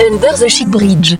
Under the Chic Bridge.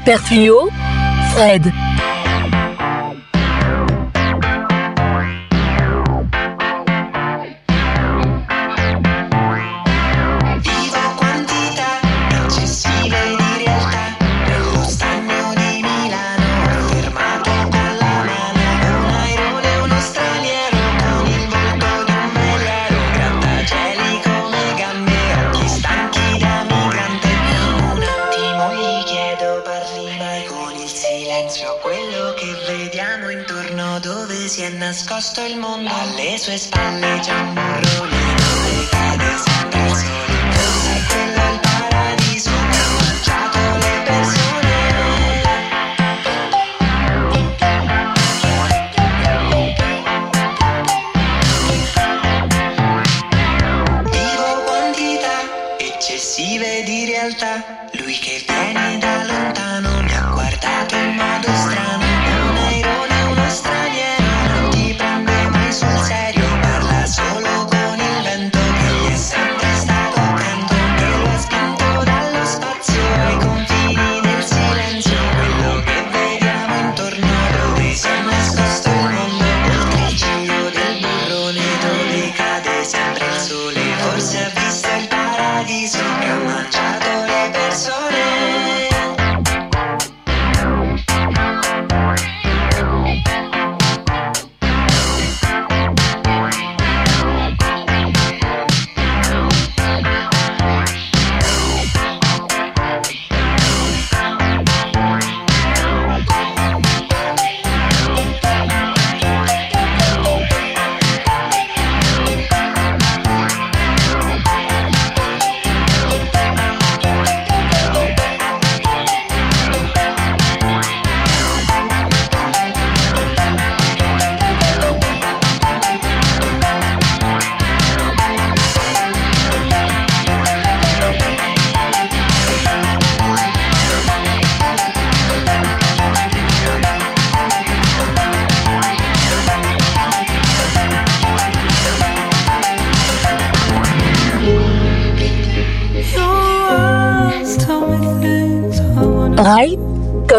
Superfluo, Fred.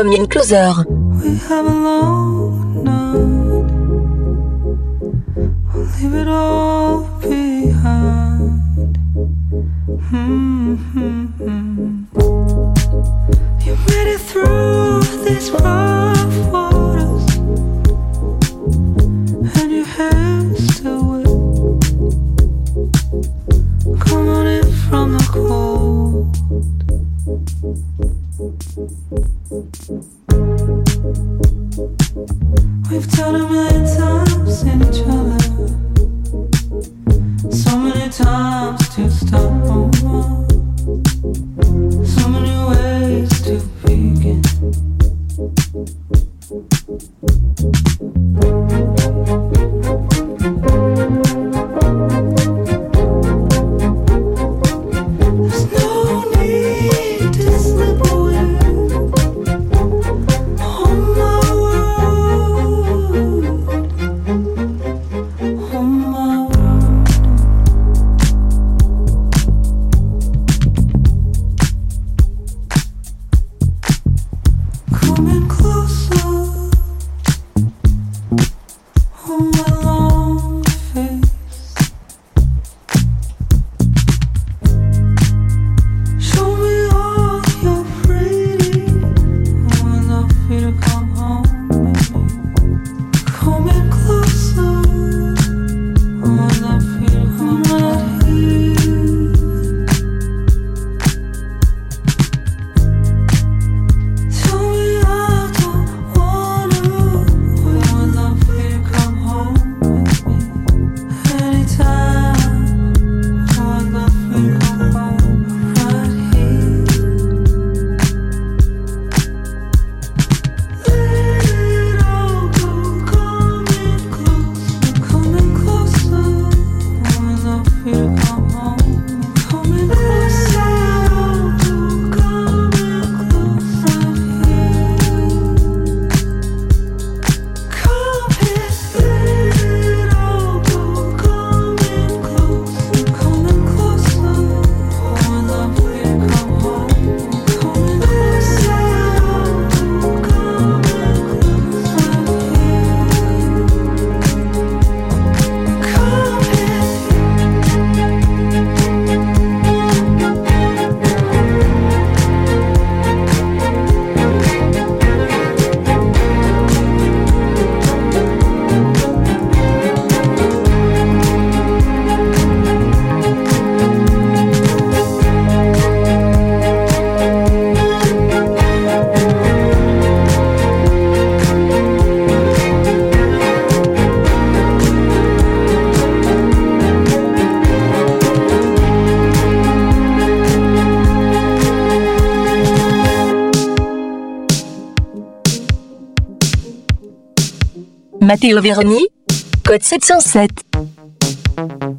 premier closer. We have a long night. We'll leave it all behind. Mm -hmm. Matteo Verni, code 707.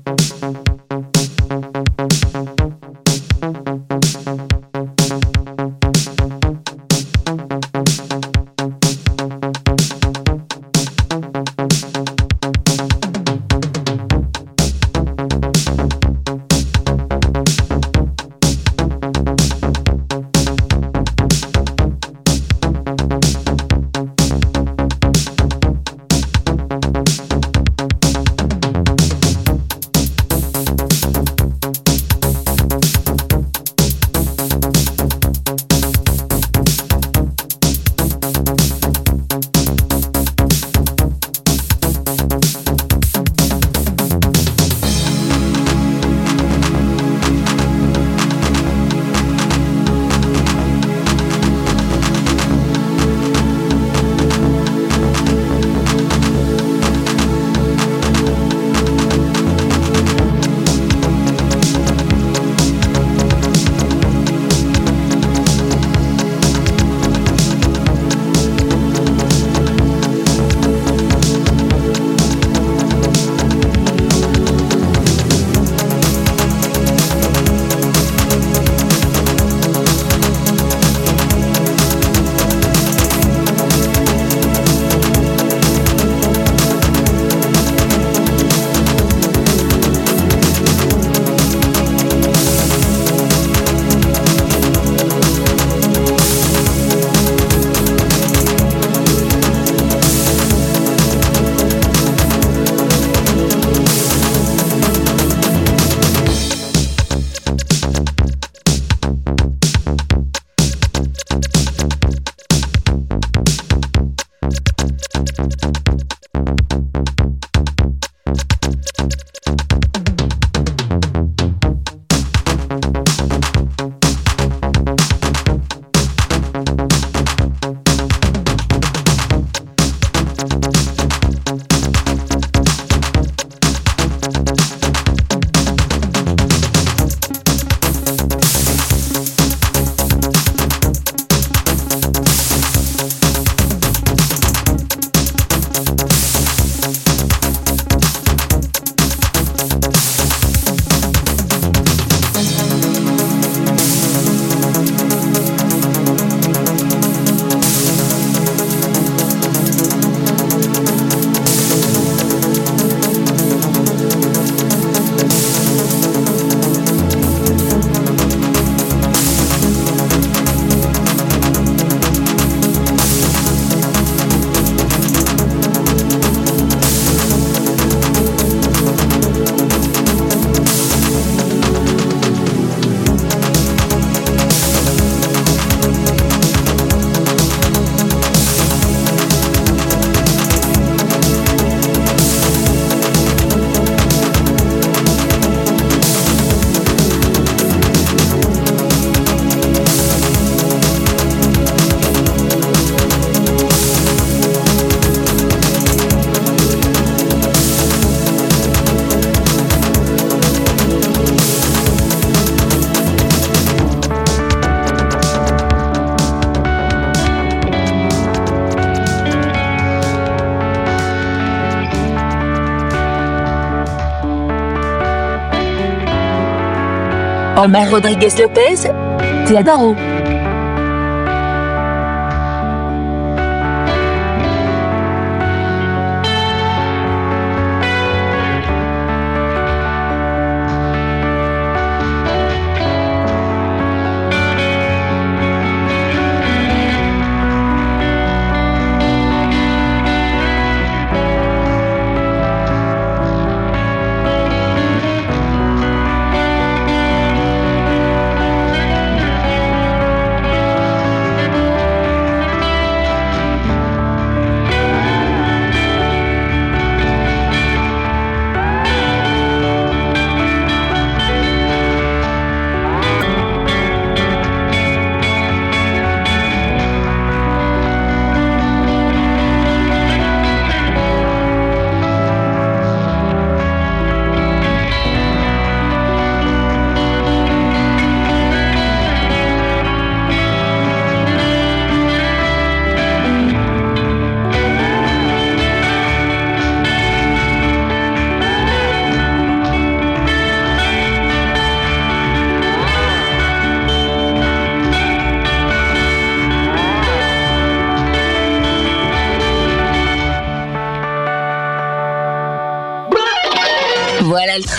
Omar Rodriguez Lopez, Teodoro. Voilà